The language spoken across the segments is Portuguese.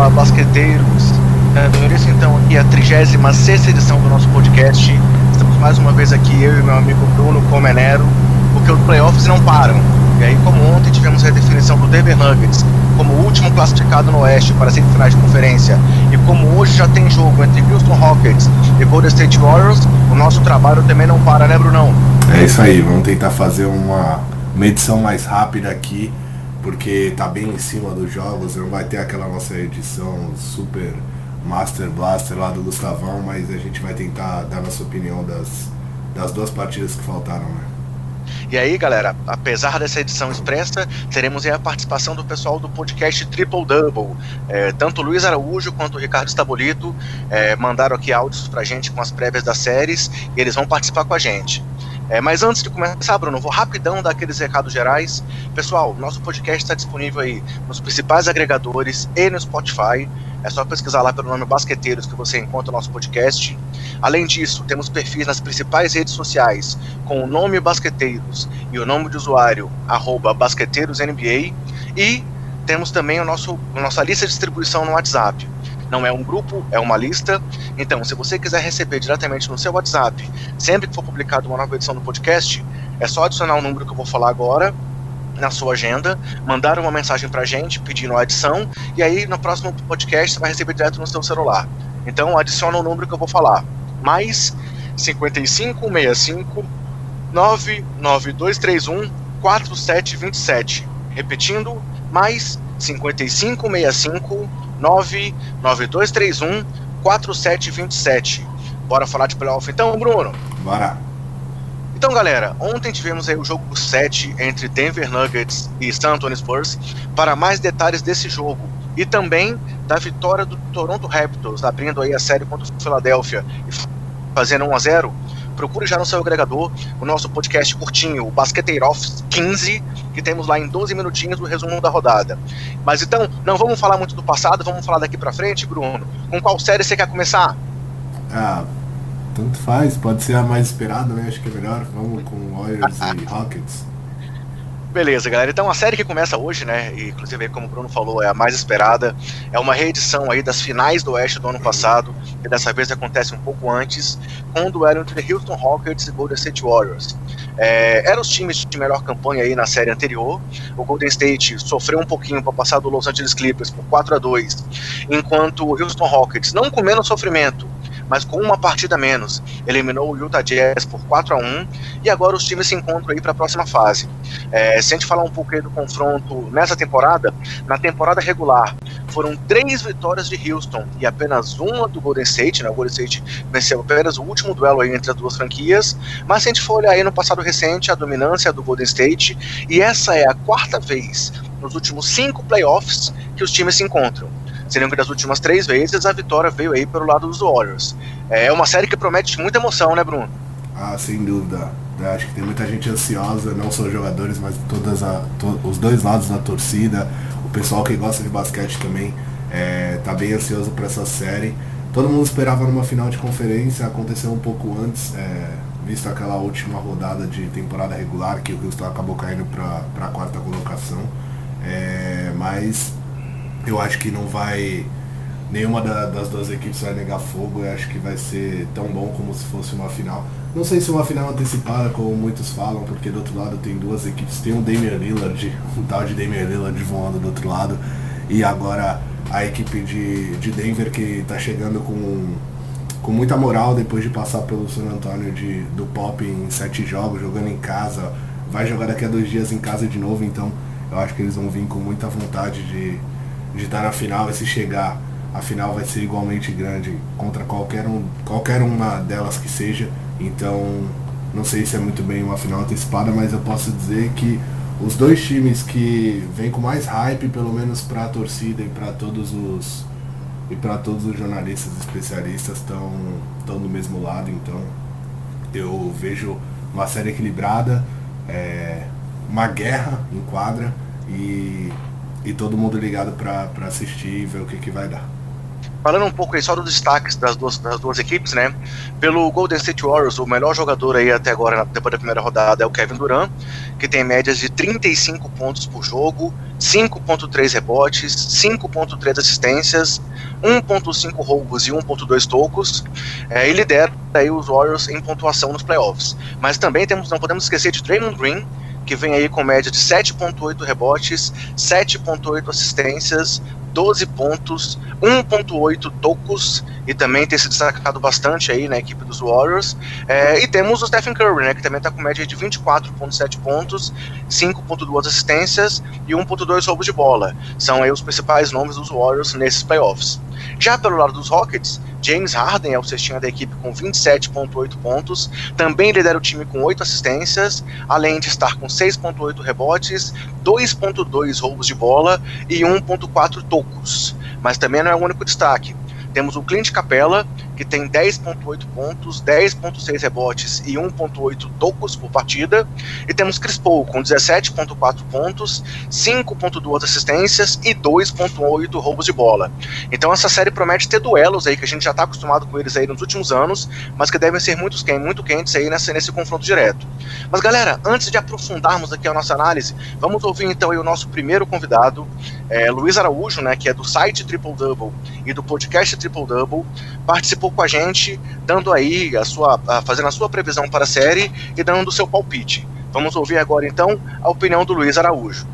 Fala, basqueteiros! Dando isso então aqui a 36 edição do nosso podcast. Estamos mais uma vez aqui, eu e meu amigo Bruno Comenero, porque os playoffs não param. E aí, como ontem tivemos a definição do Denver Nuggets como último classificado no Oeste para semifinais de conferência, e como hoje já tem jogo entre Houston Rockets e Golden State Warriors, o nosso trabalho também não para, né, Brunão? É isso aí, vamos tentar fazer uma, uma edição mais rápida aqui porque tá bem em cima dos jogos, não vai ter aquela nossa edição super Master Blaster lá do Gustavão, mas a gente vai tentar dar nossa opinião das, das duas partidas que faltaram, né? E aí, galera, apesar dessa edição expressa, teremos a participação do pessoal do podcast Triple Double. É, tanto Luiz Araújo quanto o Ricardo Estabolito é, mandaram aqui áudios pra gente com as prévias das séries e eles vão participar com a gente. É, mas antes de começar, Bruno, vou rapidão dar aqueles recados gerais. Pessoal, nosso podcast está disponível aí nos principais agregadores e no Spotify. É só pesquisar lá pelo nome Basqueteiros que você encontra o nosso podcast. Além disso, temos perfis nas principais redes sociais com o nome Basqueteiros e o nome de usuário arroba BasqueteirosNBA. E temos também o nosso, a nossa lista de distribuição no WhatsApp não é um grupo, é uma lista. Então, se você quiser receber diretamente no seu WhatsApp, sempre que for publicado uma nova edição do podcast, é só adicionar o número que eu vou falar agora na sua agenda, mandar uma mensagem pra gente pedindo a adição, e aí no próximo podcast você vai receber direto no seu celular. Então, adiciona o número que eu vou falar. Mais 5565 99231 4727. Repetindo, mais 5565 99231 4727. Bora falar de playoff então, Bruno? Bora. Então, galera, ontem tivemos aí o jogo 7 entre Denver Nuggets e San Antonio Spurs. Para mais detalhes desse jogo e também da vitória do Toronto Raptors, abrindo aí a série contra o Philadelphia e fazendo 1 a 0, procure já no seu agregador o nosso podcast curtinho, o Basqueteiro Off 15, temos lá em 12 minutinhos o resumo da rodada. Mas então, não vamos falar muito do passado, vamos falar daqui para frente, Bruno. Com qual série você quer começar? Ah, tanto faz, pode ser a mais esperada, né? Acho que é melhor. Vamos com Warriors e Rockets. Beleza, galera. Então a série que começa hoje, né? E, inclusive, como o Bruno falou, é a mais esperada. É uma reedição aí das finais do Oeste do ano passado, que dessa vez acontece um pouco antes, com o duelo entre Houston Rockets e Golden State Warriors. É, eram os times de melhor campanha aí na série anterior. O Golden State sofreu um pouquinho para passar do Los Angeles Clippers por 4 a 2 enquanto o Houston Rockets, não com menos sofrimento, mas com uma partida menos. Eliminou o Utah Jazz por 4 a 1 e agora os times se encontram aí para a próxima fase. É, se a gente falar um pouco aí do confronto nessa temporada, na temporada regular foram três vitórias de Houston e apenas uma do Golden State, né? O Golden State venceu apenas o último duelo aí entre as duas franquias, mas se a gente for olhar aí no passado recente, a dominância do Golden State, e essa é a quarta vez nos últimos cinco playoffs que os times se encontram. Você que das últimas três vezes a vitória veio aí pelo lado dos Warriors. É uma série que promete muita emoção, né, Bruno? Ah, sem dúvida. Eu acho que tem muita gente ansiosa, não só os jogadores, mas todas a, to, os dois lados da torcida. O pessoal que gosta de basquete também é, tá bem ansioso para essa série. Todo mundo esperava numa final de conferência, aconteceu um pouco antes, é, visto aquela última rodada de temporada regular que o Houston acabou caindo para a quarta colocação. É, mas eu acho que não vai. Nenhuma da, das duas equipes vai negar fogo. Eu acho que vai ser tão bom como se fosse uma final. Não sei se uma final antecipada, como muitos falam, porque do outro lado tem duas equipes. Tem um Damian Lillard, um tal de Damian Lillard voando do outro lado. E agora a equipe de, de Denver que está chegando com, com muita moral depois de passar pelo San Antonio de, do Pop em sete jogos, jogando em casa. Vai jogar daqui a dois dias em casa de novo, então eu acho que eles vão vir com muita vontade de, de estar na final e se chegar, a final vai ser igualmente grande contra qualquer, um, qualquer uma delas que seja. Então, não sei se é muito bem uma final antecipada, mas eu posso dizer que os dois times que vêm com mais hype, pelo menos para a torcida e para todos os e para todos os jornalistas especialistas estão estão do mesmo lado. Então, eu vejo uma série equilibrada, é, uma guerra em quadra e e todo mundo ligado para assistir e ver o que, que vai dar. falando um pouco aí só dos destaques das duas, das duas equipes, né? Pelo Golden State Warriors, o melhor jogador aí até agora, depois da primeira rodada, é o Kevin Durant, que tem médias de 35 pontos por jogo, 5.3 rebotes, 5.3 assistências, 1.5 roubos e 1.2 tocos, é, e lidera aí os Warriors em pontuação nos playoffs. Mas também temos, não podemos esquecer de Draymond Green, que vem aí com média de 7.8 rebotes, 7.8 assistências, 12 pontos, 1.8 tocos e também tem se destacado bastante aí na equipe dos Warriors. É, e temos o Stephen Curry, né, que também está com média de 24.7 pontos, 5.2 assistências e 1.2 roubos de bola. São aí os principais nomes dos Warriors nesses playoffs. Já pelo lado dos Rockets, James Harden é o cestinha da equipe com 27,8 pontos, também lidera o time com 8 assistências, além de estar com 6,8 rebotes, 2,2 roubos de bola e 1,4 tocos. Mas também não é o único destaque. Temos o Clint Capella, que tem 10.8 pontos, 10.6 rebotes e 1.8 tocos por partida. E temos Chris Paul com 17.4 pontos, 5.2 assistências e 2.8 roubos de bola. Então essa série promete ter duelos aí que a gente já está acostumado com eles aí nos últimos anos, mas que devem ser muito, muito quentes aí nessa, nesse confronto direto. Mas galera, antes de aprofundarmos aqui a nossa análise, vamos ouvir então o nosso primeiro convidado, é, Luiz Araújo, né, que é do site Triple Double e do podcast Triple Double, participou com a gente, dando aí a sua, fazendo a sua previsão para a série e dando o seu palpite. Vamos ouvir agora então a opinião do Luiz Araújo.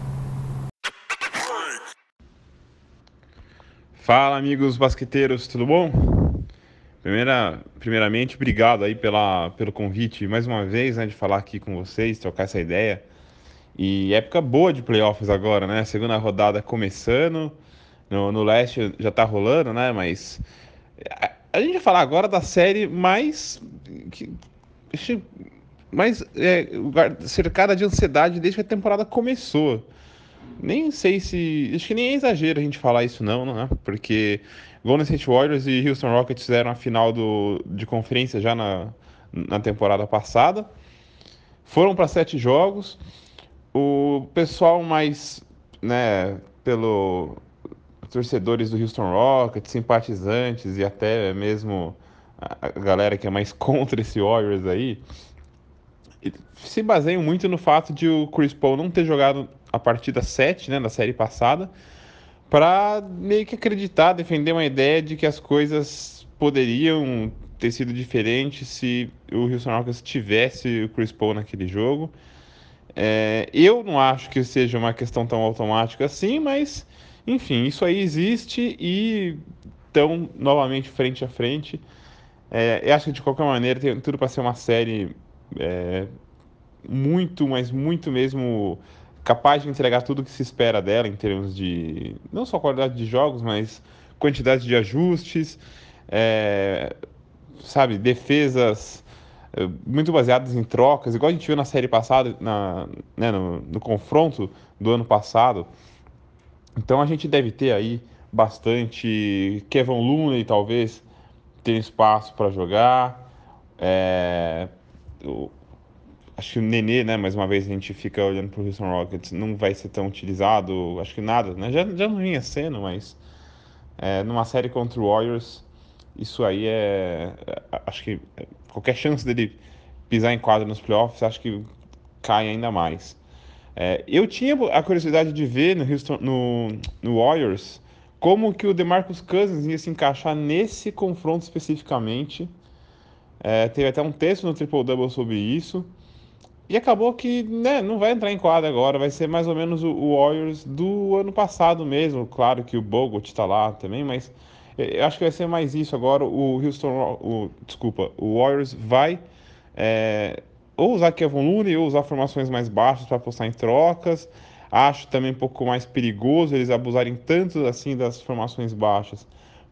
Fala amigos basqueteiros, tudo bom? Primeira, primeiramente, obrigado aí pela, pelo convite mais uma vez, né, de falar aqui com vocês, trocar essa ideia. E época boa de playoffs agora, né? Segunda rodada começando, no, no leste já tá rolando, né? Mas a gente vai falar agora da série mais. Que, mais é, cercada de ansiedade desde que a temporada começou. Nem sei se. Acho que nem é exagero a gente falar isso, não, não é? Porque Golden State Warriors e Houston Rockets fizeram a final do, de conferência já na, na temporada passada. Foram para sete jogos. O pessoal mais. né, pelo torcedores do Houston Rockets, simpatizantes e até mesmo a galera que é mais contra esse Warriors aí, se baseiam muito no fato de o Chris Paul não ter jogado a partida 7 né, da série passada para meio que acreditar, defender uma ideia de que as coisas poderiam ter sido diferentes se o Houston Rockets tivesse o Chris Paul naquele jogo. É, eu não acho que seja uma questão tão automática assim, mas enfim, isso aí existe e estão novamente frente a frente. É, eu acho que de qualquer maneira tem tudo para ser uma série é, muito, mas muito mesmo capaz de entregar tudo o que se espera dela em termos de não só qualidade de jogos, mas quantidade de ajustes, é, sabe, defesas é, muito baseadas em trocas, igual a gente viu na série passada, na, né, no, no confronto do ano passado. Então a gente deve ter aí bastante Kevin Looney, talvez ter espaço para jogar. É, o, acho que o Nenê, né, mais uma vez a gente fica olhando para o Houston Rockets, não vai ser tão utilizado, acho que nada, né? Já, já não vinha sendo, mas é, numa série contra o Warriors, isso aí é, é acho que qualquer chance dele pisar em quadra nos playoffs, acho que cai ainda mais. É, eu tinha a curiosidade de ver no, Houston, no, no Warriors como que o DeMarcus Cousins ia se encaixar nesse confronto especificamente. É, teve até um texto no Triple Double sobre isso. E acabou que né, não vai entrar em quadra agora, vai ser mais ou menos o, Warriors do ano passado mesmo. Claro que o Bogut está lá também, mas eu acho que vai ser mais isso agora. O Houston, o, desculpa, o Warriors vai é, ou usar Kevin Looney ou usar formações mais baixas para apostar em trocas. Acho também um pouco mais perigoso eles abusarem tanto assim das formações baixas,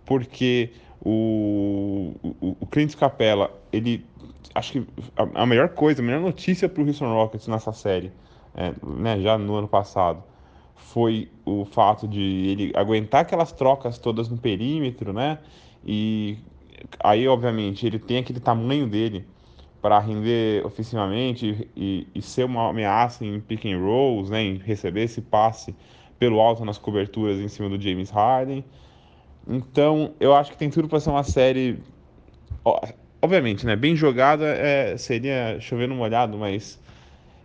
porque o, o, o Clint Capella, ele acho que a, a melhor coisa, a melhor notícia para o Houston Rockets nessa série, é, né, já no ano passado, foi o fato de ele aguentar aquelas trocas todas no perímetro, né? E aí, obviamente, ele tem aquele tamanho dele para render ofensivamente e, e, ser uma ameaça em pick and rolls, né, em receber esse passe pelo alto nas coberturas em cima do James Harden. Então, eu acho que tem tudo para ser uma série. Obviamente, né? Bem jogada é, seria chover no molhado, mas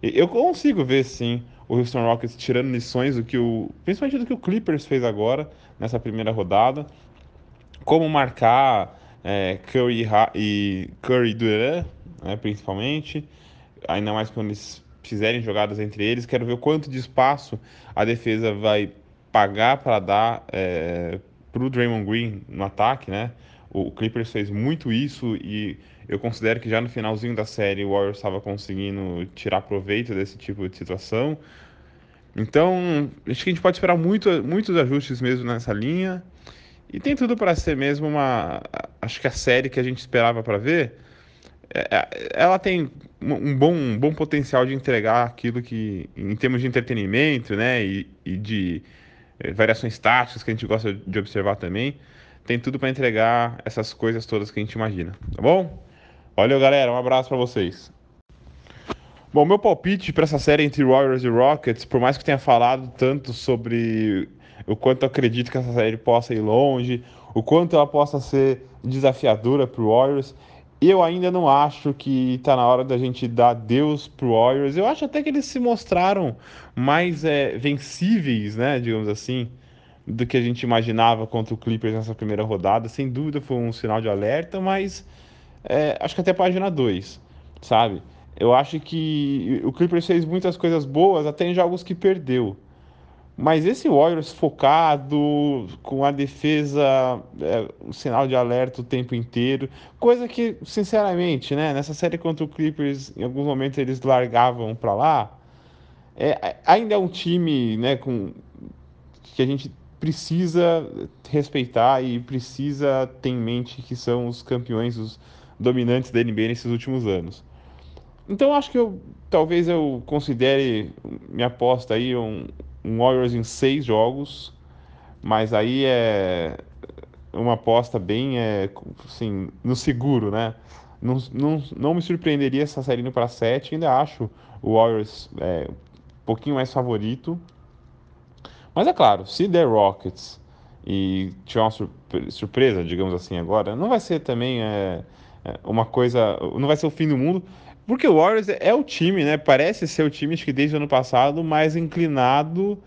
eu consigo ver sim o Houston Rockets tirando lições do que o. Principalmente do que o Clippers fez agora, nessa primeira rodada. Como marcar é, Curry e Curry Durant, né, principalmente. Ainda mais quando eles fizerem jogadas entre eles. Quero ver o quanto de espaço a defesa vai pagar para dar é, para o Draymond Green no ataque, né? O Clippers fez muito isso e eu considero que já no finalzinho da série o Warriors estava conseguindo tirar proveito desse tipo de situação. Então, acho que a gente pode esperar muito, muitos ajustes mesmo nessa linha. E tem tudo para ser mesmo uma. Acho que a série que a gente esperava para ver. É, é, ela tem um bom, um bom potencial de entregar aquilo que, em termos de entretenimento, né, e, e de é, variações táticas que a gente gosta de observar também, tem tudo para entregar essas coisas todas que a gente imagina, tá bom? Valeu, galera, um abraço para vocês. Bom, meu palpite para essa série entre Warriors e Rockets, por mais que tenha falado tanto sobre o quanto eu acredito que essa série possa ir longe, o quanto ela possa ser desafiadora para Warriors, eu ainda não acho que está na hora da gente dar Deus pro Warriors. Eu acho até que eles se mostraram mais é, vencíveis, né, digamos assim, do que a gente imaginava contra o Clippers nessa primeira rodada. Sem dúvida foi um sinal de alerta, mas é, acho que até página 2, sabe? Eu acho que o Clippers fez muitas coisas boas, até em jogos que perdeu. Mas esse Warriors focado, com a defesa, é, um sinal de alerta o tempo inteiro, coisa que, sinceramente, né, nessa série contra o Clippers, em alguns momentos eles largavam para lá. É, ainda é um time né, com, que a gente precisa respeitar e precisa ter em mente que são os campeões, os dominantes da NBA nesses últimos anos. Então acho que eu talvez eu considere minha aposta aí um, um Warriors em seis jogos, mas aí é uma aposta bem é, assim, no seguro, né? Não, não, não me surpreenderia essa série indo para sete, ainda acho o Warriors é, um pouquinho mais favorito. Mas é claro, se der Rockets e tiver uma surpresa, digamos assim, agora, não vai ser também é, é, uma coisa. Não vai ser o fim do mundo. Porque o Warriors é o time, né? Parece ser o time, acho que desde o ano passado, mais inclinado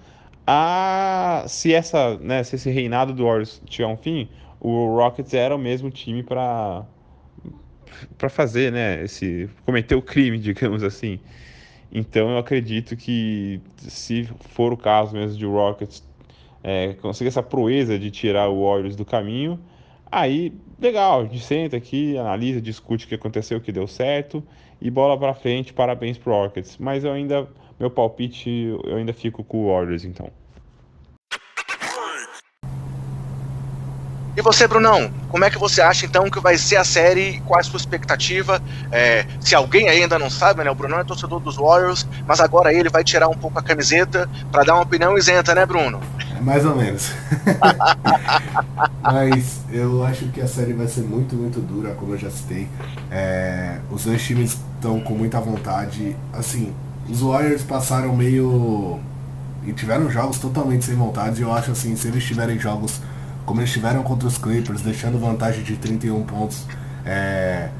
a. Se, essa, né, se esse reinado do Warriors tiver um fim, o Rockets era o mesmo time para para fazer, né? Esse, cometer o crime, digamos assim. Então eu acredito que se for o caso mesmo de o Rockets é, conseguir essa proeza de tirar o Warriors do caminho, aí legal, a gente senta aqui, analisa, discute o que aconteceu, o que deu certo e bola para frente, parabéns pro Rockets. Mas eu ainda, meu palpite, eu ainda fico com o Warriors então. E você, Brunão, como é que você acha então que vai ser a série? Qual a sua expectativa? É, se alguém ainda não sabe, né? O Brunão é torcedor dos Warriors, mas agora ele vai tirar um pouco a camiseta para dar uma opinião isenta, né, Bruno? É mais ou menos. mas eu acho que a série vai ser muito, muito dura, como eu já citei. É, os dois times estão com muita vontade. Assim, os Warriors passaram meio. e tiveram jogos totalmente sem vontade. E eu acho assim, se eles tiverem jogos como eles tiveram contra os Clippers, deixando vantagem de 31 pontos é,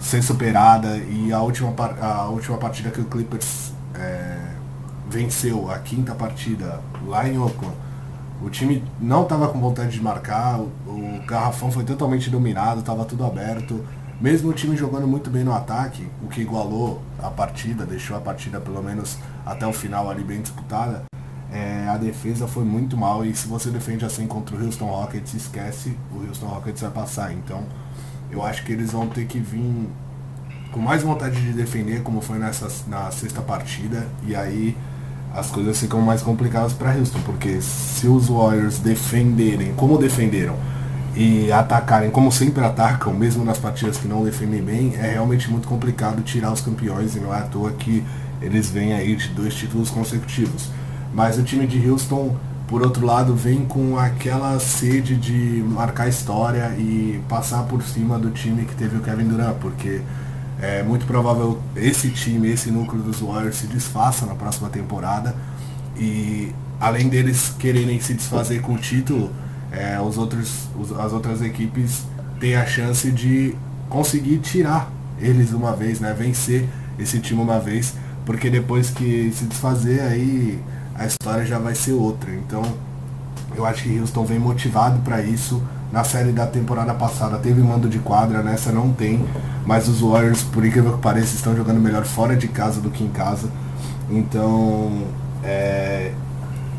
ser superada e a última, a última partida que o Clippers é, venceu, a quinta partida lá em Oakland, o time não estava com vontade de marcar, o, o garrafão foi totalmente dominado, estava tudo aberto. Mesmo o time jogando muito bem no ataque, o que igualou a partida, deixou a partida pelo menos até o final ali bem disputada, é, a defesa foi muito mal e se você defende assim contra o Houston Rockets, esquece, o Houston Rockets vai passar. Então eu acho que eles vão ter que vir com mais vontade de defender, como foi nessa, na sexta partida, e aí as coisas ficam mais complicadas para Houston, porque se os Warriors defenderem como defenderam e atacarem como sempre atacam, mesmo nas partidas que não defendem bem, é realmente muito complicado tirar os campeões e não é à toa que eles vêm aí de dois títulos consecutivos. Mas o time de Houston, por outro lado, vem com aquela sede de marcar história e passar por cima do time que teve o Kevin Durant, porque é muito provável esse time, esse núcleo dos Warriors se desfaça na próxima temporada. E além deles quererem se desfazer com o título, é, os outros, os, as outras equipes têm a chance de conseguir tirar eles uma vez, né? Vencer esse time uma vez, porque depois que se desfazer aí a história já vai ser outra. Então eu acho que Houston vem motivado para isso. Na série da temporada passada teve mando de quadra, nessa não tem, mas os Warriors, por incrível que pareça, estão jogando melhor fora de casa do que em casa. Então é,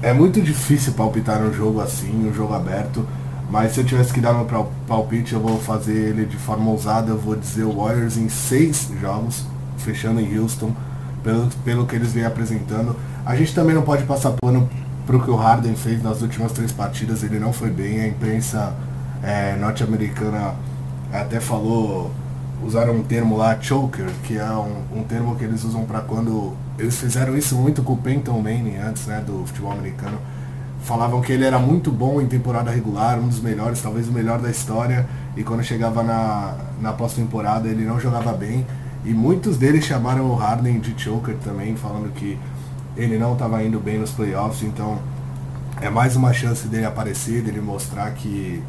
é muito difícil palpitar um jogo assim, um jogo aberto. Mas se eu tivesse que dar meu palpite, eu vou fazer ele de forma ousada. Eu vou dizer Warriors em seis jogos, fechando em Houston, pelo, pelo que eles vêm apresentando. A gente também não pode passar pano para o que o Harden fez nas últimas três partidas. Ele não foi bem. A imprensa é, norte-americana até falou, usaram um termo lá, choker, que é um, um termo que eles usam para quando. Eles fizeram isso muito com o Peyton Manning antes né, do futebol americano falavam que ele era muito bom em temporada regular, um dos melhores, talvez o melhor da história, e quando chegava na, na pós-temporada ele não jogava bem. E muitos deles chamaram o Harden de choker também, falando que ele não estava indo bem nos playoffs, então é mais uma chance dele aparecer, dele mostrar que,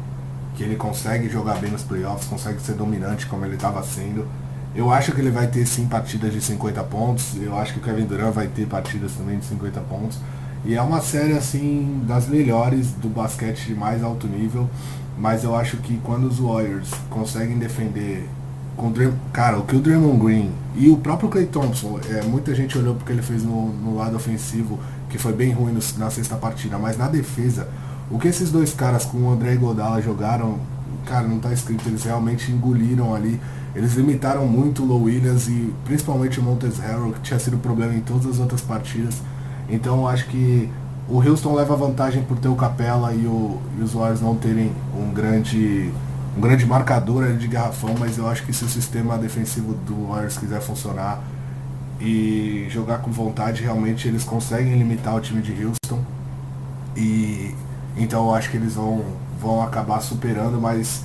que ele consegue jogar bem nos playoffs, consegue ser dominante como ele estava sendo. Eu acho que ele vai ter sim partidas de 50 pontos, eu acho que o Kevin Durant vai ter partidas também de 50 pontos. E é uma série assim das melhores do basquete de mais alto nível, mas eu acho que quando os Warriors conseguem defender com Dream, cara, o que o Draymond Green e o próprio Clay Thompson, é, muita gente olhou porque ele fez no, no lado ofensivo, que foi bem ruim no, na sexta partida, mas na defesa, o que esses dois caras com o André Godala jogaram, cara, não tá escrito, eles realmente engoliram ali. Eles limitaram muito o Low Williams e principalmente o Montes Harrell, que tinha sido problema em todas as outras partidas. Então acho que o Houston leva vantagem por ter o Capela e, o, e os Warriors não terem um grande, um grande marcador de garrafão, mas eu acho que se o sistema defensivo do Warriors quiser funcionar e jogar com vontade, realmente eles conseguem limitar o time de Houston. E então eu acho que eles vão, vão acabar superando, mas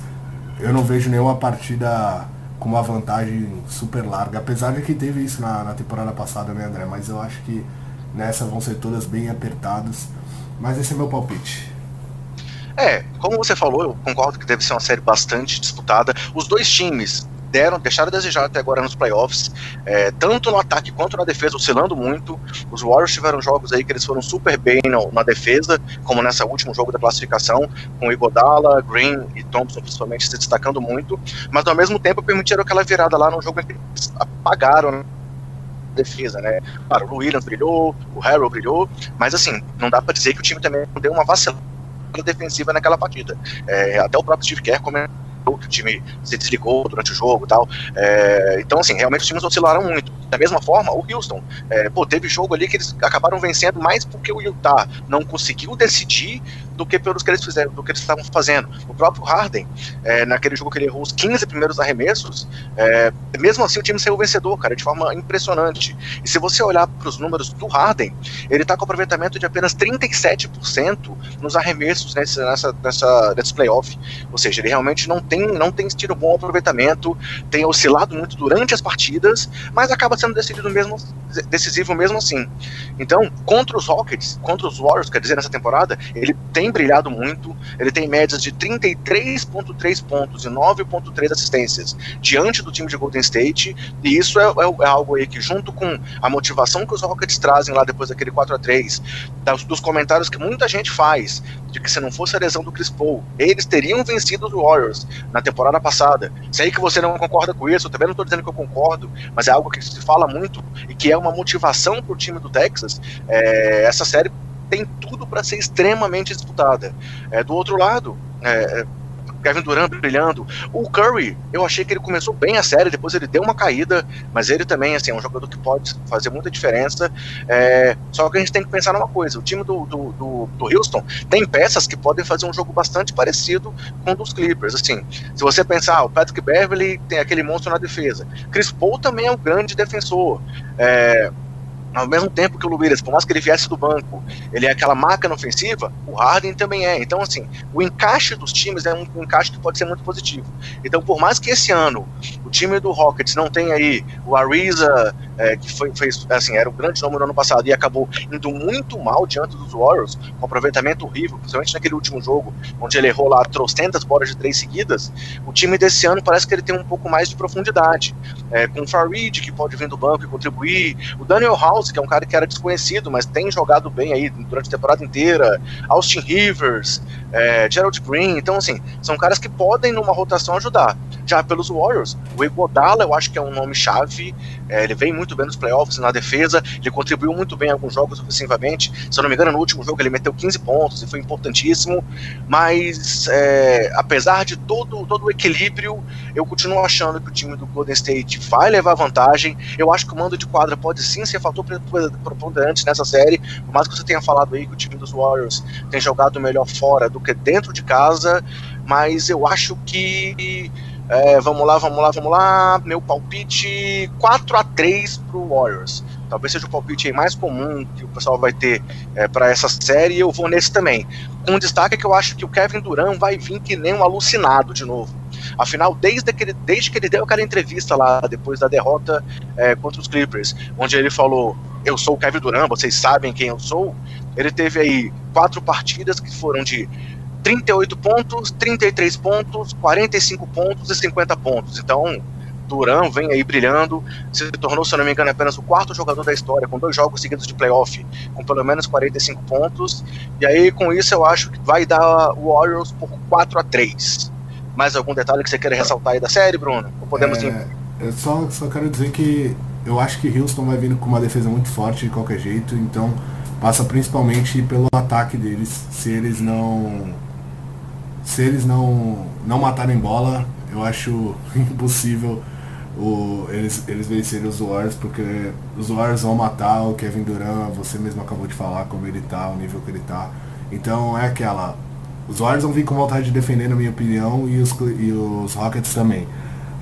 eu não vejo nenhuma partida com uma vantagem super larga, apesar de que teve isso na, na temporada passada, né, André? Mas eu acho que Nessa vão ser todas bem apertadas. Mas esse é meu palpite. É, como você falou, eu concordo que deve ser uma série bastante disputada. Os dois times deram, deixaram a desejar até agora nos playoffs, é, tanto no ataque quanto na defesa, oscilando muito. Os Warriors tiveram jogos aí que eles foram super bem no, na defesa, como nessa último jogo da classificação, com Igodala, Green e Thompson principalmente se destacando muito, mas ao mesmo tempo permitiram aquela virada lá no jogo em que eles apagaram né? defesa, né? Claro, o Williams brilhou, o Harrell brilhou, mas assim, não dá para dizer que o time também deu uma vacilada defensiva naquela partida. É, até o próprio Steve Kerr comentou que o time se desligou durante o jogo e tal. É, então, assim, realmente os times oscilaram muito. Da mesma forma, o Houston, é, pô, teve jogo ali que eles acabaram vencendo mais porque o Utah não conseguiu decidir do que pelos que eles fizeram, do que eles estavam fazendo. O próprio Harden, é, naquele jogo que ele errou os 15 primeiros arremessos, é, mesmo assim o time saiu vencedor, cara, de forma impressionante. E se você olhar para os números do Harden, ele está com aproveitamento de apenas 37% nos arremessos nesse, nessa, nessa, nesse playoff. Ou seja, ele realmente não tem, não tem tido bom aproveitamento, tem oscilado muito durante as partidas, mas acaba sendo decidido mesmo, decisivo mesmo assim. Então, contra os Rockets, contra os Warriors, quer dizer, nessa temporada, ele tem brilhado muito, ele tem médias de 33,3 pontos e 9,3 assistências diante do time de Golden State, e isso é, é, é, algo aí que, junto com a motivação que os Rockets trazem lá depois daquele 4 a 3 das, dos comentários que muita gente faz, de que se não fosse a lesão do Chris Paul, eles teriam vencido os Warriors na temporada passada. Sei que você não concorda com isso, eu também não estou dizendo que eu concordo, mas é algo que se muito e que é uma motivação para o time do Texas. É, essa série tem tudo para ser extremamente disputada. É, do outro lado, é, Kevin Durant brilhando. O Curry, eu achei que ele começou bem a série, depois ele deu uma caída, mas ele também assim, é um jogador que pode fazer muita diferença. É, só que a gente tem que pensar numa coisa: o time do, do, do, do, Houston tem peças que podem fazer um jogo bastante parecido com o dos Clippers. Assim, se você pensar, o Patrick Beverly tem aquele monstro na defesa, Chris Paul também é um grande defensor. É, ao mesmo tempo que o Williams, por mais que ele viesse do banco, ele é aquela máquina ofensiva, o Harden também é. Então, assim, o encaixe dos times é um encaixe que pode ser muito positivo. Então, por mais que esse ano o time do Rockets não tem aí o Ariza, é, que foi, fez, assim, era o grande nome no ano passado e acabou indo muito mal diante dos Warriors, com aproveitamento horrível, principalmente naquele último jogo, onde ele errou lá trocentas bolas de três seguidas. O time desse ano parece que ele tem um pouco mais de profundidade, é, com o Farid, que pode vir do banco e contribuir, o Daniel House, que é um cara que era desconhecido, mas tem jogado bem aí durante a temporada inteira, Austin Rivers, é, Gerald Green, então assim, são caras que podem numa rotação ajudar. Já pelos Warriors, o Iguodala eu acho que é um nome chave, é, ele vem muito bem nos playoffs, na defesa, ele contribuiu muito bem em alguns jogos ofensivamente, se eu não me engano no último jogo ele meteu 15 pontos e foi importantíssimo, mas é, apesar de todo, todo o equilíbrio, eu continuo achando que o time do Golden State vai levar vantagem, eu acho que o mando de quadra pode sim ser fator preponderante nessa série, por mais que você tenha falado aí que o time dos Warriors tem jogado melhor fora do que dentro de casa, mas eu acho que é, vamos lá, vamos lá, vamos lá. Meu palpite 4 a 3 pro Warriors. Talvez seja o palpite mais comum que o pessoal vai ter é, para essa série, e eu vou nesse também. Um destaque que eu acho que o Kevin Durant vai vir que nem um alucinado de novo. Afinal, desde que ele, desde que ele deu aquela entrevista lá, depois da derrota é, contra os Clippers, onde ele falou: Eu sou o Kevin Durant, vocês sabem quem eu sou. Ele teve aí quatro partidas que foram de 38 pontos, 33 pontos, 45 pontos e 50 pontos. Então, Duran vem aí brilhando, se tornou, se eu não me engano, apenas o quarto jogador da história com dois jogos seguidos de playoff, com pelo menos 45 pontos. E aí, com isso, eu acho que vai dar o Warriors por 4 a 3 Mais algum detalhe que você queira ressaltar aí da série, Bruno? Ou podemos é, Eu só, só quero dizer que eu acho que Houston vai vindo com uma defesa muito forte de qualquer jeito, então passa principalmente pelo ataque deles. Se eles não se eles não, não matarem bola, eu acho impossível o, eles, eles vencerem os Warriors, porque os Warriors vão matar o Kevin Durant, você mesmo acabou de falar como ele tá, o nível que ele tá. Então é aquela. Os Warriors vão vir com vontade de defender, na minha opinião, e os, e os Rockets também.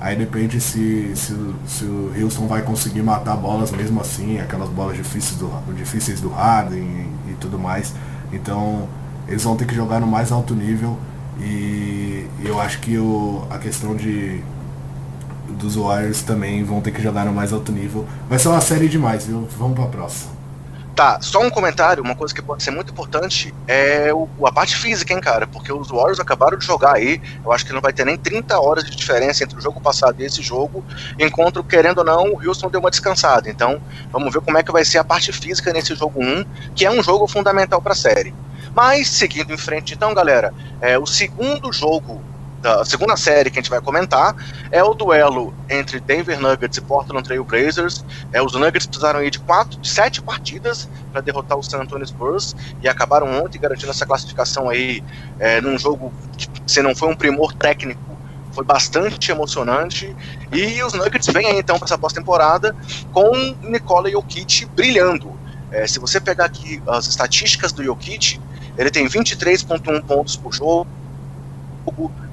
Aí depende se, se, se o Houston vai conseguir matar bolas mesmo assim, aquelas bolas difíceis do, difíceis do Harden e, e tudo mais. Então eles vão ter que jogar no mais alto nível e eu acho que o, a questão de dos Warriors também vão ter que jogar no mais alto nível. Vai ser uma série demais, viu? Vamos pra próxima. Tá, só um comentário, uma coisa que pode ser muito importante é o, a parte física, hein, cara? Porque os Warriors acabaram de jogar aí, eu acho que não vai ter nem 30 horas de diferença entre o jogo passado e esse jogo, enquanto, querendo ou não, o Houston deu uma descansada. Então, vamos ver como é que vai ser a parte física nesse jogo 1, que é um jogo fundamental para a série. Mas, seguindo em frente, então, galera, é, o segundo jogo da segunda série que a gente vai comentar é o duelo entre Denver Nuggets e Portland Trail Blazers. É, os Nuggets precisaram ir de, quatro, de sete partidas para derrotar o San Antonio Spurs e acabaram ontem garantindo essa classificação aí é, num jogo que, se não foi um primor técnico, foi bastante emocionante. E os Nuggets vêm aí então para essa pós-temporada com Nikola Jokic brilhando. É, se você pegar aqui as estatísticas do Jokic, ele tem 23,1 pontos por jogo,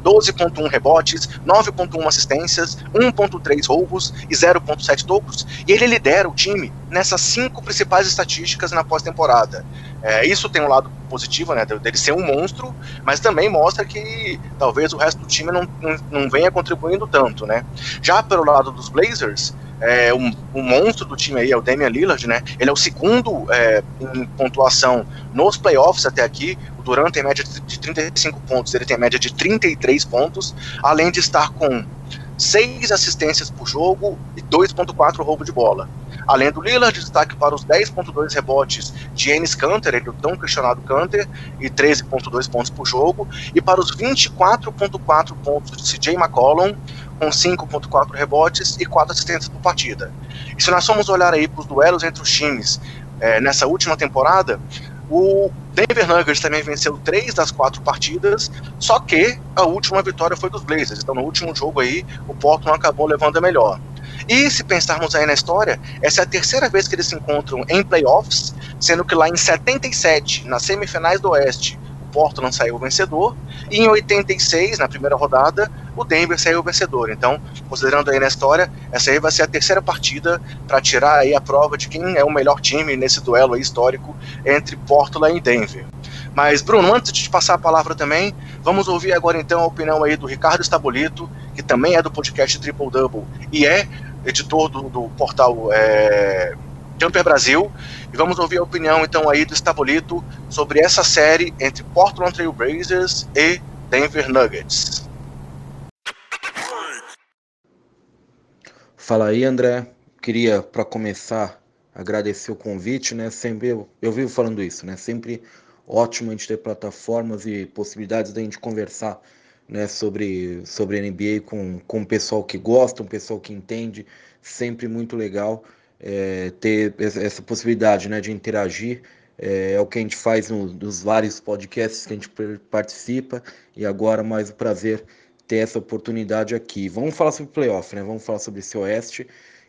12,1 rebotes, 9,1 assistências, 1,3 roubos e 0,7 tocos. E ele lidera o time nessas cinco principais estatísticas na pós-temporada. É, isso tem um lado positivo, né, dele ser um monstro, mas também mostra que talvez o resto do time não, não, não venha contribuindo tanto, né. Já pelo lado dos Blazers, é, um, um, monstro do time aí é o Damian Lillard, né? Ele é o segundo é, em pontuação nos playoffs até aqui. O Durant tem média de 35 pontos, ele tem média de 33 pontos, além de estar com 6 assistências por jogo e 2.4 roubo de bola. Além do Lillard, destaque para os 10.2 rebotes de Enes Kanter, ele é o tão questionado Kanter, e 13.2 pontos por jogo, e para os 24.4 pontos de CJ McCollum, com 5.4 rebotes e 4 assistências por partida. E se nós formos olhar aí para os duelos entre os times é, nessa última temporada, o Denver Nuggets também venceu três das quatro partidas, só que a última vitória foi dos Blazers. Então, no último jogo aí, o Portland acabou levando a melhor. E se pensarmos aí na história, essa é a terceira vez que eles se encontram em playoffs, sendo que lá em 77, nas semifinais do Oeste, Portland saiu vencedor, e em 86, na primeira rodada, o Denver saiu vencedor. Então, considerando aí na história, essa aí vai ser a terceira partida para tirar aí a prova de quem é o melhor time nesse duelo histórico entre Portland e Denver. Mas, Bruno, antes de te passar a palavra também, vamos ouvir agora então a opinião aí do Ricardo Estabolito, que também é do podcast Triple Double e é editor do, do portal é, Jumper Brasil. E vamos ouvir a opinião então aí do Estabolito sobre essa série entre Portland Trail Blazers e Denver Nuggets. Fala aí, André. Queria, para começar, agradecer o convite, né? Sempre eu, eu vivo falando isso, né? Sempre ótimo a gente ter plataformas e possibilidades da gente conversar, né? Sobre sobre NBA com com o pessoal que gosta, um pessoal que entende, sempre muito legal é, ter essa possibilidade, né? De interagir. É, é, o que a gente faz no, nos vários podcasts que a gente participa e agora mais o prazer ter essa oportunidade aqui. Vamos falar sobre playoff, né? Vamos falar sobre esse Oeste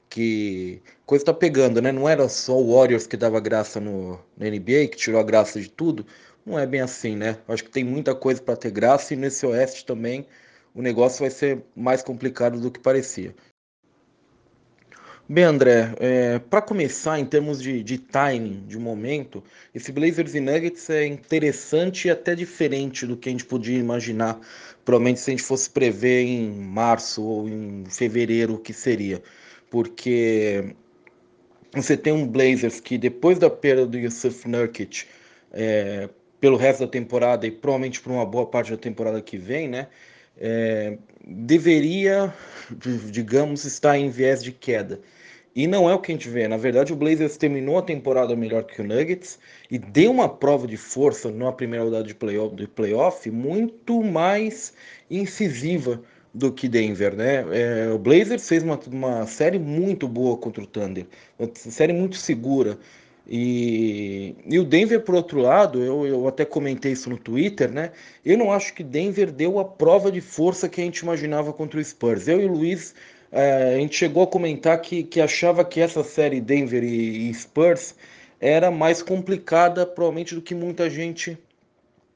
que coisa tá pegando, né? Não era só o Warriors que dava graça no, no NBA, que tirou a graça de tudo. Não é bem assim, né? Acho que tem muita coisa para ter graça e nesse Oeste também o negócio vai ser mais complicado do que parecia. Bem, André, é, para começar, em termos de, de timing, de momento, esse Blazers e Nuggets é interessante e até diferente do que a gente podia imaginar, provavelmente se a gente fosse prever em março ou em fevereiro o que seria porque você tem um Blazers que depois da perda do Yusuf Nurkic é, pelo resto da temporada e provavelmente por uma boa parte da temporada que vem, né, é, deveria, digamos, estar em viés de queda. E não é o que a gente vê. Na verdade, o Blazers terminou a temporada melhor que o Nuggets e deu uma prova de força na primeira rodada de playoff, de playoff muito mais incisiva do que Denver, né? É, o Blazers fez uma, uma série muito boa contra o Thunder, uma série muito segura. E, e o Denver, por outro lado, eu, eu até comentei isso no Twitter, né? Eu não acho que Denver deu a prova de força que a gente imaginava contra o Spurs. Eu e o Luiz, é, a gente chegou a comentar que, que achava que essa série Denver e, e Spurs era mais complicada, provavelmente, do que muita gente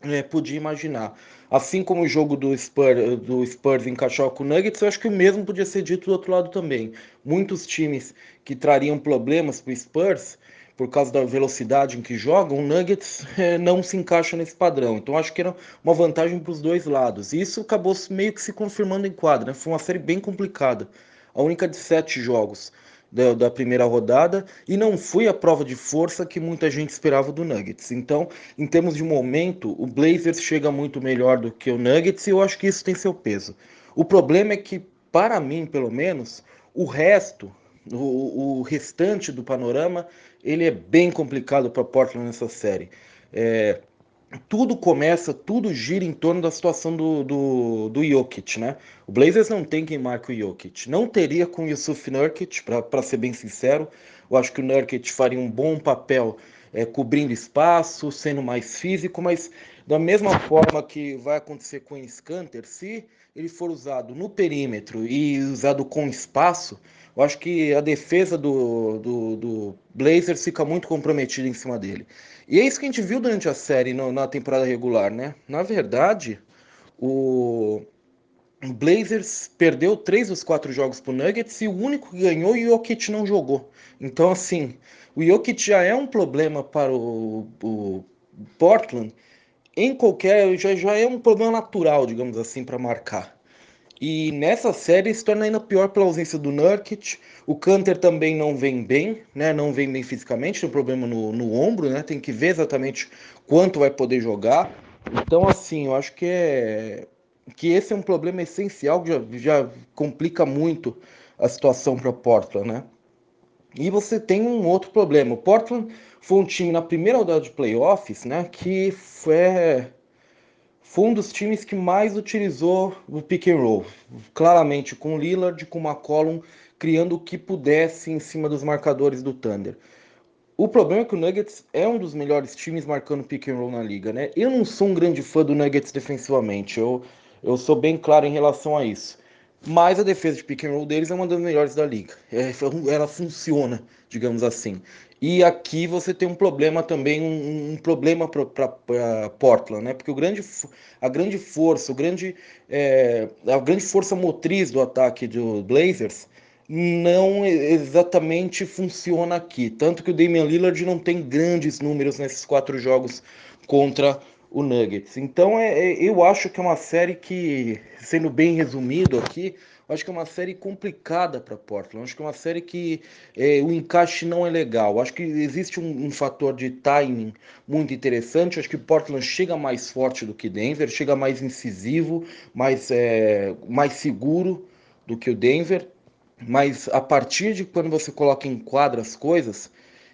é, podia imaginar. Assim como o jogo do Spurs, do Spurs encaixou com o Nuggets, eu acho que o mesmo podia ser dito do outro lado também. Muitos times que trariam problemas para o Spurs, por causa da velocidade em que jogam, o Nuggets é, não se encaixa nesse padrão. Então acho que era uma vantagem para os dois lados. E isso acabou meio que se confirmando em quadra. Né? Foi uma série bem complicada. A única de sete jogos da, da, primeira rodada e não foi a prova de força que muita gente esperava do Nuggets. Então, em termos de momento, o Blazers chega muito melhor do que o Nuggets e eu acho que isso tem seu peso. O problema é que, para mim, pelo menos, o resto, o, o restante do panorama, ele é bem complicado para Portland nessa série. É, tudo começa, tudo gira em torno da situação do, do, do Jokic, né? O Blazers não tem quem marque o Jokic. Não teria com o Yusuf Nurkic, para ser bem sincero. Eu acho que o Nurkic faria um bom papel é, cobrindo espaço, sendo mais físico, mas da mesma forma que vai acontecer com o Scanter, se ele for usado no perímetro e usado com espaço, eu acho que a defesa do, do, do Blazers fica muito comprometida em cima dele. E é isso que a gente viu durante a série no, na temporada regular, né? Na verdade, o Blazers perdeu três dos quatro jogos pro Nuggets e o único que ganhou, o Jokic não jogou. Então, assim, o Jokic já é um problema para o, o Portland em qualquer. Já, já é um problema natural, digamos assim, para marcar. E nessa série se torna ainda pior pela ausência do Nurkic. O Canter também não vem bem, né? Não vem bem fisicamente, tem um problema no, no ombro, né? Tem que ver exatamente quanto vai poder jogar. Então, assim, eu acho que é que esse é um problema essencial que já, já complica muito a situação para Portland, né? E você tem um outro problema. O Portland foi um time na primeira rodada de playoffs, né? Que foi foi um dos times que mais utilizou o pick and roll, claramente com Lillard, com McCollum, criando o que pudesse em cima dos marcadores do Thunder. O problema é que o Nuggets é um dos melhores times marcando pick and roll na liga, né? Eu não sou um grande fã do Nuggets defensivamente, eu, eu sou bem claro em relação a isso. Mas a defesa de pick and roll deles é uma das melhores da liga. É, ela funciona, digamos assim. E aqui você tem um problema também, um, um problema para Portland, né? Porque o grande, a grande força, o grande, é, a grande força motriz do ataque do Blazers não exatamente funciona aqui. Tanto que o Damian Lillard não tem grandes números nesses quatro jogos contra o Nuggets. Então é, é, eu acho que é uma série que, sendo bem resumido aqui, acho que é uma série complicada para Portland. Acho que é uma série que é, o encaixe não é legal. Acho que existe um, um, fator de timing muito interessante. Acho que Portland chega mais forte do que Denver, chega mais incisivo, mais, é, mais seguro do que o Denver. Mas a partir de quando você coloca em quadra as coisas,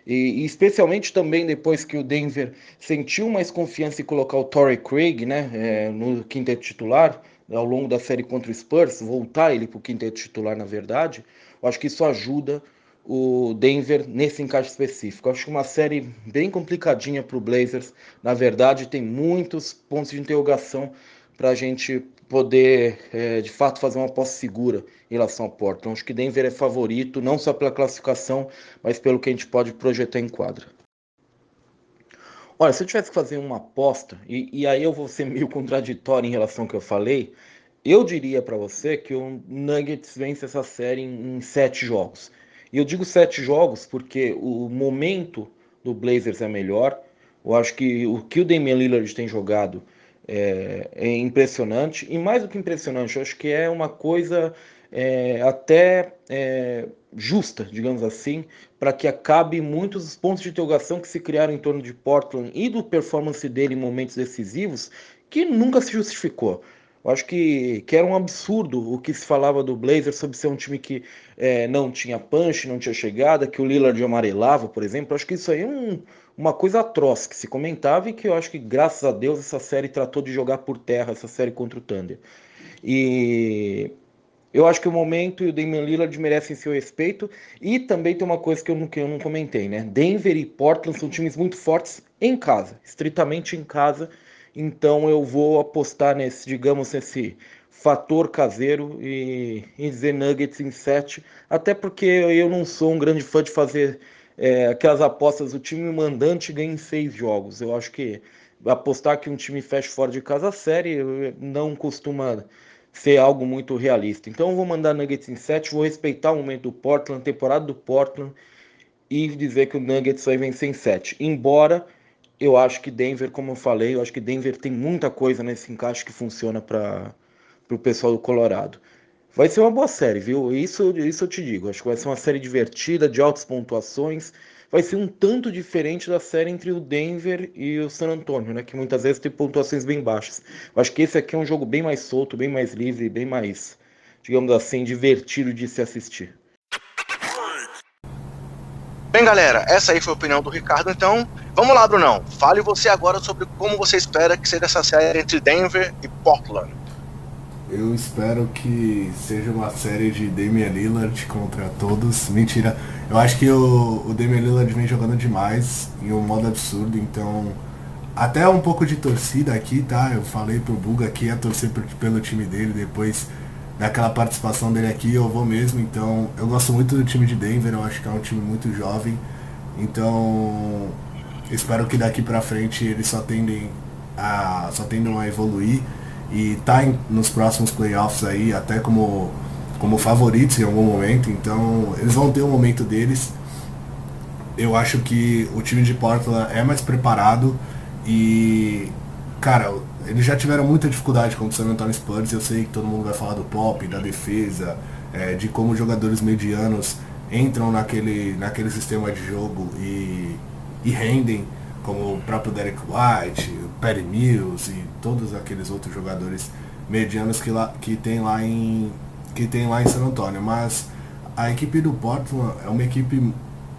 e, e, especialmente também depois que o Denver sentiu mais confiança em colocar o Torrey Craig né, é, no quinteto titular, ao longo da série contra o Spurs, voltar ele para o quinteto titular, na verdade, eu acho que isso ajuda o Denver nesse encaixe específico. Eu acho que uma série bem complicadinha para o Blazers. Na verdade, tem muitos pontos de interrogação para a gente poder, é, de fato, fazer uma aposta segura em relação ao Portland. Acho que Denver é favorito, não só pela classificação, mas pelo que a gente pode projetar em quadra. Olha, se eu tivesse que fazer uma aposta, e, e aí eu vou ser meio contraditório em relação ao que eu falei, eu diria para você que o Nuggets vence essa série em, em sete jogos. E eu digo sete jogos porque o momento do Blazers é melhor. Eu acho que o que o Damian Lillard tem jogado é, é impressionante. E mais do que impressionante, eu acho que é uma coisa é, até é, justa, digamos assim, para que acabe muitos pontos de interrogação que se criaram em torno de Portland e do performance dele em momentos decisivos, que nunca se justificou. Eu acho que, que era um absurdo o que se falava do Blazers sobre ser um time que é, não tinha punch, não tinha chegada, que o Lillard amarelava, por exemplo. Eu acho que isso aí é um, uma coisa atroz que se comentava e que eu acho que, graças a Deus, essa série tratou de jogar por terra, essa série contra o Thunder. E eu acho que o momento e o Damian Lillard merecem seu respeito. E também tem uma coisa que eu não, que eu não comentei, né? Denver e Portland são times muito fortes em casa, estritamente em casa. Então eu vou apostar nesse, digamos, nesse fator caseiro e, e dizer Nuggets em 7. Até porque eu não sou um grande fã de fazer é, aquelas apostas, o time mandante ganha em seis jogos. Eu acho que apostar que um time fecha fora de casa a série não costuma ser algo muito realista. Então eu vou mandar Nuggets em 7, vou respeitar o momento do Portland, temporada do Portland e dizer que o Nuggets vai vencer em 7. Embora eu acho que Denver, como eu falei, eu acho que Denver tem muita coisa nesse encaixe que funciona para o pessoal do Colorado. Vai ser uma boa série, viu? Isso, isso eu te digo. Acho que vai ser uma série divertida, de altas pontuações vai ser um tanto diferente da série entre o Denver e o San Antonio, né? Que muitas vezes tem pontuações bem baixas. Eu acho que esse aqui é um jogo bem mais solto, bem mais livre, bem mais, digamos assim, divertido de se assistir. Bem, galera, essa aí foi a opinião do Ricardo. Então, vamos lá, Brunão. Fale você agora sobre como você espera que seja essa série entre Denver e Portland. Eu espero que seja uma série de Damian Lillard contra todos. Mentira. Eu acho que o, o Damian Lillard vem jogando demais em um modo absurdo, então. Até um pouco de torcida aqui, tá? Eu falei pro Buga que ia torcer pelo time dele depois daquela participação dele aqui, eu vou mesmo. Então, eu gosto muito do time de Denver, eu acho que é um time muito jovem. Então, espero que daqui pra frente eles só tendem a, só tendam a evoluir e tá em, nos próximos playoffs aí, até como, como favoritos em algum momento, então eles vão ter o um momento deles. Eu acho que o time de Portland é mais preparado. E, cara, eles já tiveram muita dificuldade com o San Antonio Spurs, eu sei que todo mundo vai falar do pop, da defesa, é, de como jogadores medianos entram naquele, naquele sistema de jogo e, e rendem como o próprio Derek White, Perry Mills e todos aqueles outros jogadores medianos que, lá, que, tem lá em, que tem lá em San Antonio. Mas a equipe do Portland é uma equipe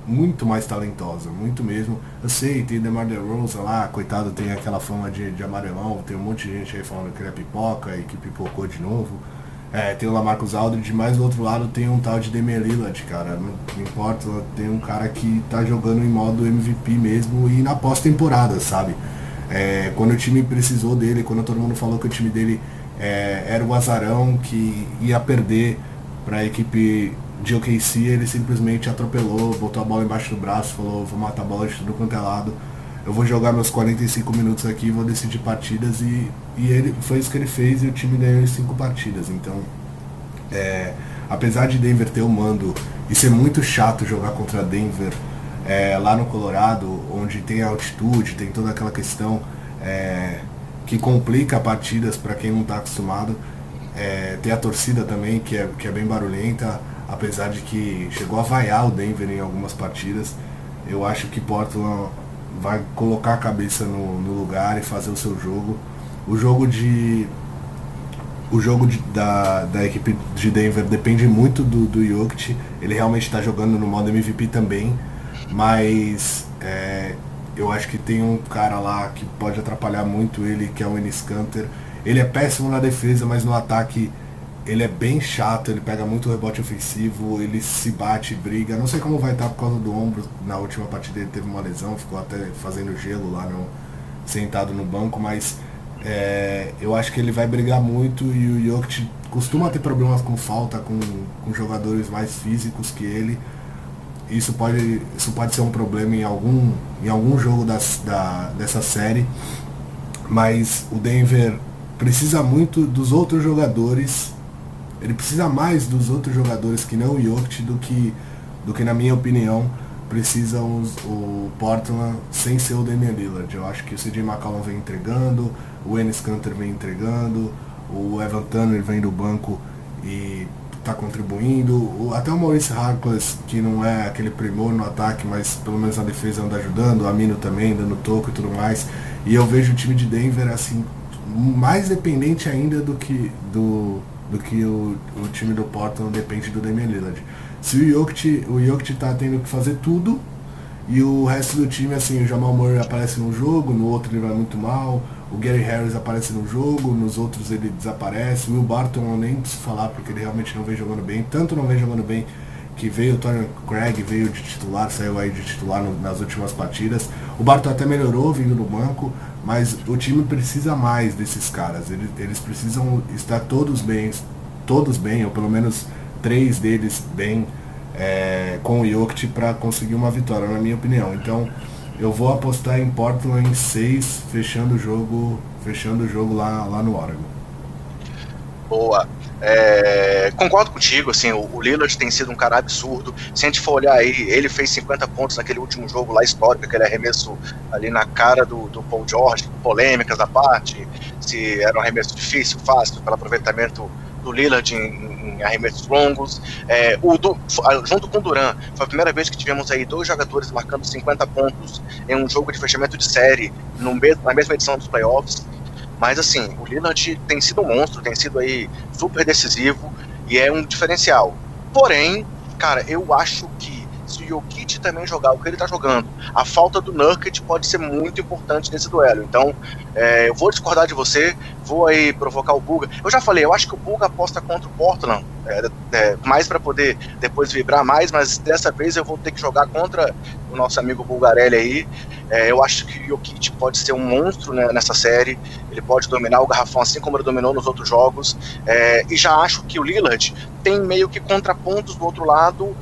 muito mais talentosa, muito mesmo. Eu sei, tem DeMar DeRozan lá, coitado, tem aquela fama de, de amarelão, tem um monte de gente aí falando que ele é pipoca e que pipocou de novo. É, tem o Lamarcus Aldridge, mas do outro lado tem um tal de Damian Lillard, cara. Não, não importa, tem um cara que tá jogando em modo MVP mesmo e na pós-temporada, sabe? É, quando o time precisou dele, quando todo mundo falou que o time dele é, era o azarão que ia perder para a equipe de OKC, ele simplesmente atropelou, botou a bola embaixo do braço, falou, vou matar a bola de tudo quanto é lado eu vou jogar meus 45 minutos aqui, vou decidir partidas e, e ele foi isso que ele fez e o time ganhou em cinco partidas. Então, é, apesar de Denver ter o mando e ser muito chato jogar contra Denver é, lá no Colorado, onde tem altitude, tem toda aquela questão, é, que complica partidas para quem não está acostumado. É, tem a torcida também, que é, que é bem barulhenta, apesar de que chegou a vaiar o Denver em algumas partidas. Eu acho que Portland vai colocar a cabeça no, no lugar e fazer o seu jogo. O jogo de. O jogo de, da, da equipe de Denver depende muito do, do Jokic. Ele realmente está jogando no modo MVP também. Mas é, eu acho que tem um cara lá que pode atrapalhar muito ele, que é o Enes Kanter. Ele é péssimo na defesa, mas no ataque ele é bem chato, ele pega muito rebote ofensivo, ele se bate, briga. Não sei como vai estar por causa do ombro. Na última partida ele teve uma lesão, ficou até fazendo gelo lá no, sentado no banco, mas é, eu acho que ele vai brigar muito e o Jokic costuma ter problemas com falta, com, com jogadores mais físicos que ele. Isso pode, isso pode ser um problema em algum, em algum jogo das, da, dessa série, mas o Denver precisa muito dos outros jogadores ele precisa mais dos outros jogadores que não o Jokic do que, do que na minha opinião, precisam os, o Portland sem ser o Damian Lillard. Eu acho que o CJ McCollum vem entregando, o Enes Kanter vem entregando, o Evan Turner vem do banco e está contribuindo. O, até o Maurice Harkless, que não é aquele primor no ataque, mas pelo menos na defesa anda ajudando, o Amino também dando toco e tudo mais. E eu vejo o time de Denver assim mais dependente ainda do que do do que o, o time do Portland depende do Damian Lillard. Se o Jokic, o Jokic tá tendo que fazer tudo e o resto do time, assim, o Jamal Murray aparece num jogo, no outro ele vai muito mal, o Gary Harris aparece no jogo, nos outros ele desaparece, o Will Barton eu nem preciso falar porque ele realmente não vem jogando bem, tanto não vem jogando bem que veio o Tony Craig, veio de titular, saiu aí de titular no, nas últimas partidas. O Barton até melhorou vindo no banco, mas o time precisa mais desses caras. Eles, eles precisam estar todos bem, todos bem, ou pelo menos três deles bem é, com o Jokic para conseguir uma vitória, na minha opinião. Então eu vou apostar em Portland em 6, fechando o jogo, fechando o jogo lá, lá no Oregon. Boa. É, concordo contigo, assim, o, Lillard tem sido um cara absurdo. Se a gente for olhar aí, ele fez 50 pontos naquele último jogo lá histórico, aquele arremesso ali na cara do, do Paul George, polêmicas da parte, se era um arremesso difícil, fácil, pelo aproveitamento do Lillard em, em arremessos longos. É, o do, junto com o Duran, foi a primeira vez que tivemos aí dois jogadores marcando 50 pontos em um jogo de fechamento de série no mesmo, na mesma edição dos playoffs. Mas assim, o Lillard tem sido um monstro, tem sido aí super decisivo e é um diferencial. Porém, cara, eu acho que se o Jokic também jogar o que ele tá jogando, a falta do Nurkic pode ser muito importante nesse duelo. Então, é, eu vou discordar de você, vou aí provocar o Buga. Eu já falei, eu acho que o Buga aposta contra o Portland, é, é, mais para poder depois vibrar mais, mas dessa vez eu vou ter que jogar contra o nosso amigo Bulgarelli aí. É, eu acho que o Jokic pode ser um monstro né, nessa série, ele pode dominar o garrafão assim como ele dominou nos outros jogos, é, e já acho que o Lillard tem meio que contrapontos do outro lado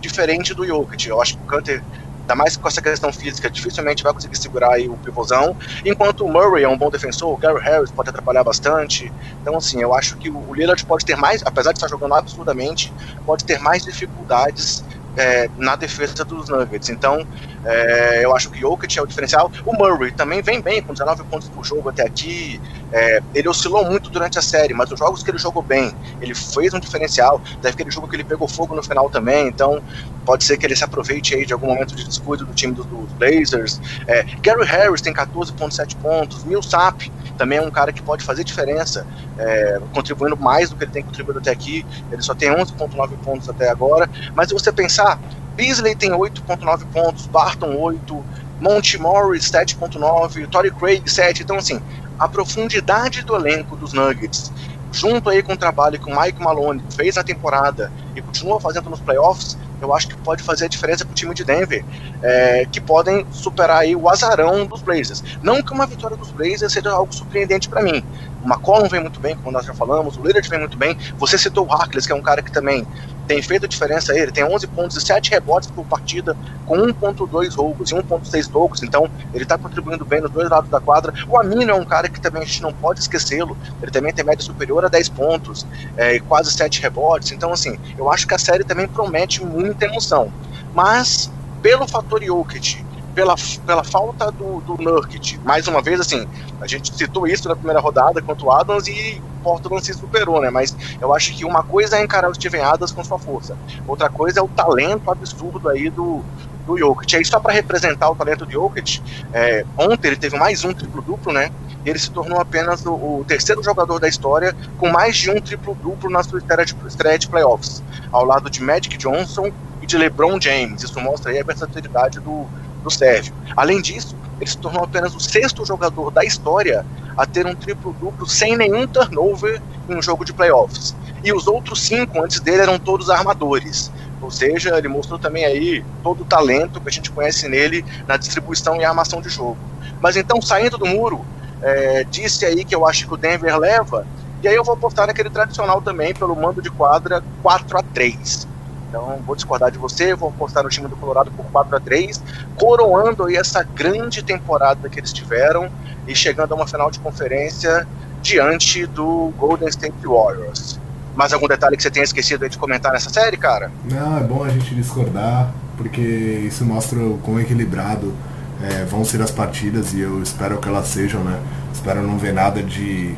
diferente do Jokic. Eu acho que o Canter ainda mais com essa questão física, dificilmente vai conseguir segurar aí o pivôzão, enquanto o Murray é um bom defensor, o Gary Harris pode atrapalhar bastante, então assim, eu acho que o Lillard pode ter mais, apesar de estar jogando absurdamente, pode ter mais dificuldades é, na defesa dos Nuggets. Então, é, eu acho que o Jokic é o diferencial. O Murray também vem bem, com 19 pontos por jogo até aqui. É, ele oscilou muito durante a série, mas os jogos que ele jogou bem, ele fez um diferencial. Teve aquele jogo que ele pegou fogo no final também, então pode ser que ele se aproveite aí de algum momento de descuido do time dos, dos Blazers. É, Gary Harris tem 14,7 pontos. Millsap também é um cara que pode fazer diferença, é, contribuindo mais do que ele tem contribuído até aqui. Ele só tem 11,9 pontos até agora. Mas se você pensar, Beasley tem 8,9 pontos, Barton 8, Monty Morris 7,9, Tory Craig 7. Então, assim, a profundidade do elenco dos Nuggets, junto aí com o trabalho que o Mike Malone fez na temporada e continua fazendo nos playoffs, eu acho que pode fazer a diferença para o time de Denver, é, que podem superar aí o azarão dos Blazers. Não que uma vitória dos Blazers seja algo surpreendente para mim. O McCollum vem muito bem, como nós já falamos, o Lillard vem muito bem. Você citou o Harkless, que é um cara que também tem feito a diferença. Ele tem 11 pontos e 7 rebotes por partida, com 1.2 roubos e 1.6 tocos. Então, ele está contribuindo bem nos dois lados da quadra. O Amino é um cara que também a gente não pode esquecê-lo. Ele também tem média superior a 10 pontos é, e quase 7 rebotes. Então, assim, eu acho que a série também promete muita emoção. Mas, pelo fator Jokic, pela, pela falta do, do Nurkic. Mais uma vez, assim, a gente citou isso na primeira rodada contra o Adams e Portland se superou, né? Mas eu acho que uma coisa é encarar o Steven Adams com sua força, outra coisa é o talento absurdo aí do, do Jokic. Aí só para representar o talento do Jokic, é, ontem ele teve mais um triplo-duplo, né? Ele se tornou apenas o, o, terceiro jogador da história com mais de um triplo-duplo na sua estreia de, estreia de playoffs, ao lado de Magic Johnson e de LeBron James. Isso mostra aí a versatilidade do, Sérgio. Além disso, ele se tornou apenas o sexto jogador da história a ter um triplo-duplo sem nenhum turnover em um jogo de playoffs. E os outros cinco antes dele eram todos armadores. Ou seja, ele mostrou também aí todo o talento que a gente conhece nele na distribuição e armação de jogo. Mas então, saindo do muro, é, disse aí que eu acho que o Denver leva, e aí eu vou apostar naquele tradicional também, pelo mando de quadra 4 a 3 então, vou discordar de você, vou apostar no time do Colorado por 4 a 3 coroando aí essa grande temporada que eles tiveram e chegando a uma final de conferência diante do Golden State Warriors. Mais algum detalhe que você tenha esquecido de comentar nessa série, cara? Não, é bom a gente discordar, porque isso mostra o quão equilibrado é, vão ser as partidas e eu espero que elas sejam, né? Espero não ver nada de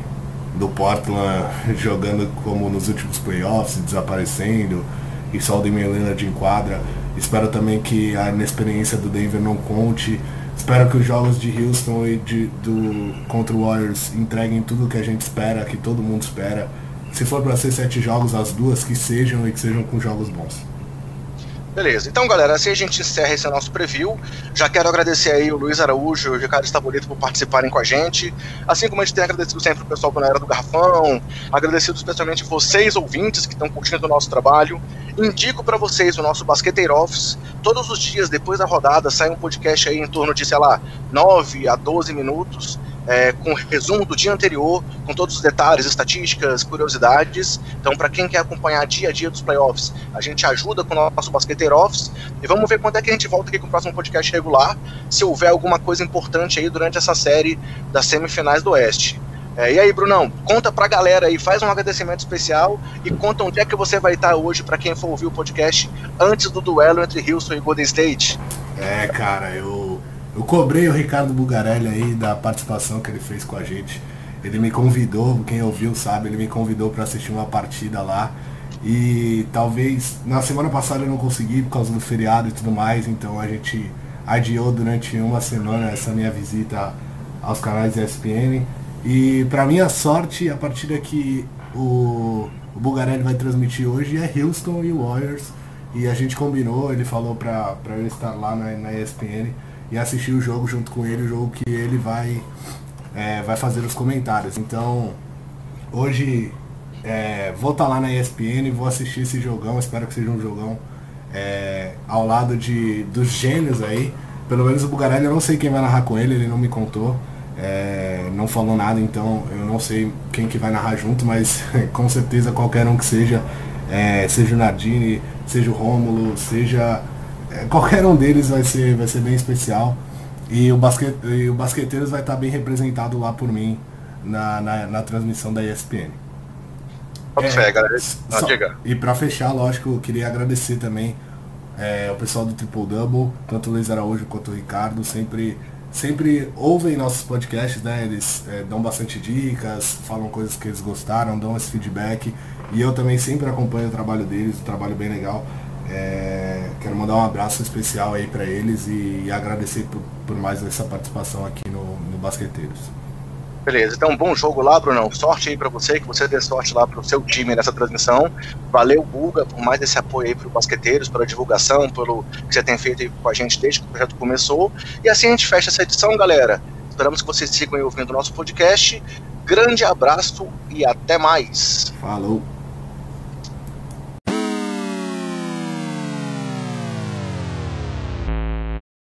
do Portland jogando como nos últimos playoffs, desaparecendo e Damian Lillard enquadra. Espero também que a inexperiência do Denver não conte. Espero que os jogos de Houston e de, do, contra o Warriors entreguem tudo o que a gente espera, que todo mundo espera. Se for para ser sete jogos, as duas que sejam e que sejam com jogos bons. Beleza, então galera, assim a gente encerra esse nosso preview. Já quero agradecer aí o Luiz Araújo e o Ricardo Estabolito por participarem com a gente. Assim como a gente tem agradecido sempre o pessoal da Era do Garrafão, agradecido especialmente vocês ouvintes que estão curtindo o nosso trabalho. Indico para vocês o nosso Basqueteiro Office. Todos os dias depois da rodada sai um podcast aí em torno de, sei lá, 9 a 12 minutos é, com resumo do dia anterior, com todos os detalhes, estatísticas, curiosidades. Então, para quem quer acompanhar dia a dia dos playoffs, a gente ajuda com o nosso Basqueteiro Office. E vamos ver quando é que a gente volta aqui com o próximo podcast regular, se houver alguma coisa importante aí durante essa série das semifinais do Oeste. É, e aí, Brunão, conta pra galera aí, faz um agradecimento especial e conta onde é que você vai estar hoje para quem for ouvir o podcast antes do duelo entre Houston e Golden State. É, cara, eu eu cobrei o Ricardo Bugarelli aí da participação que ele fez com a gente. Ele me convidou, quem ouviu sabe, ele me convidou para assistir uma partida lá. E talvez na semana passada eu não consegui por causa do feriado e tudo mais, então a gente adiou durante uma semana essa minha visita aos canais ESPN. E para minha sorte, a partida que o, o Bugarelli vai transmitir hoje é Houston e Warriors. E a gente combinou, ele falou para eu estar lá na, na ESPN e assistir o jogo junto com ele, o jogo que ele vai, é, vai fazer os comentários. Então, hoje é, vou estar tá lá na ESPN, vou assistir esse jogão, espero que seja um jogão é, ao lado de, dos gênios aí. Pelo menos o Bugarelli, eu não sei quem vai narrar com ele, ele não me contou. É, não falou nada, então eu não sei quem que vai narrar junto, mas com certeza qualquer um que seja, é, seja o Nardini, seja o Rômulo, seja qualquer um deles vai ser, vai ser bem especial. E o, basquete, e o Basqueteiros vai estar bem representado lá por mim na, na, na transmissão da ESPN. É, fé, galera. Só, e para fechar, lógico, eu queria agradecer também é, o pessoal do Triple Double, tanto o Luiz Araújo quanto o Ricardo, sempre, sempre ouvem nossos podcasts, né? Eles é, dão bastante dicas, falam coisas que eles gostaram, dão esse feedback. E eu também sempre acompanho o trabalho deles, um trabalho bem legal. É, quero mandar um abraço especial aí para eles e, e agradecer por, por, mais essa participação aqui no, no Basqueteiros. Beleza, então bom jogo lá, Brunão. Sorte aí para você, que você dê sorte lá pro seu time nessa transmissão. Valeu, Buga, por mais esse apoio aí pro Basqueteiros, pela divulgação, pelo que você tem feito aí com a gente desde que o projeto começou. E assim a gente fecha essa edição, galera. Esperamos que vocês sigam ouvindo o nosso podcast. Grande abraço e até mais. Falou.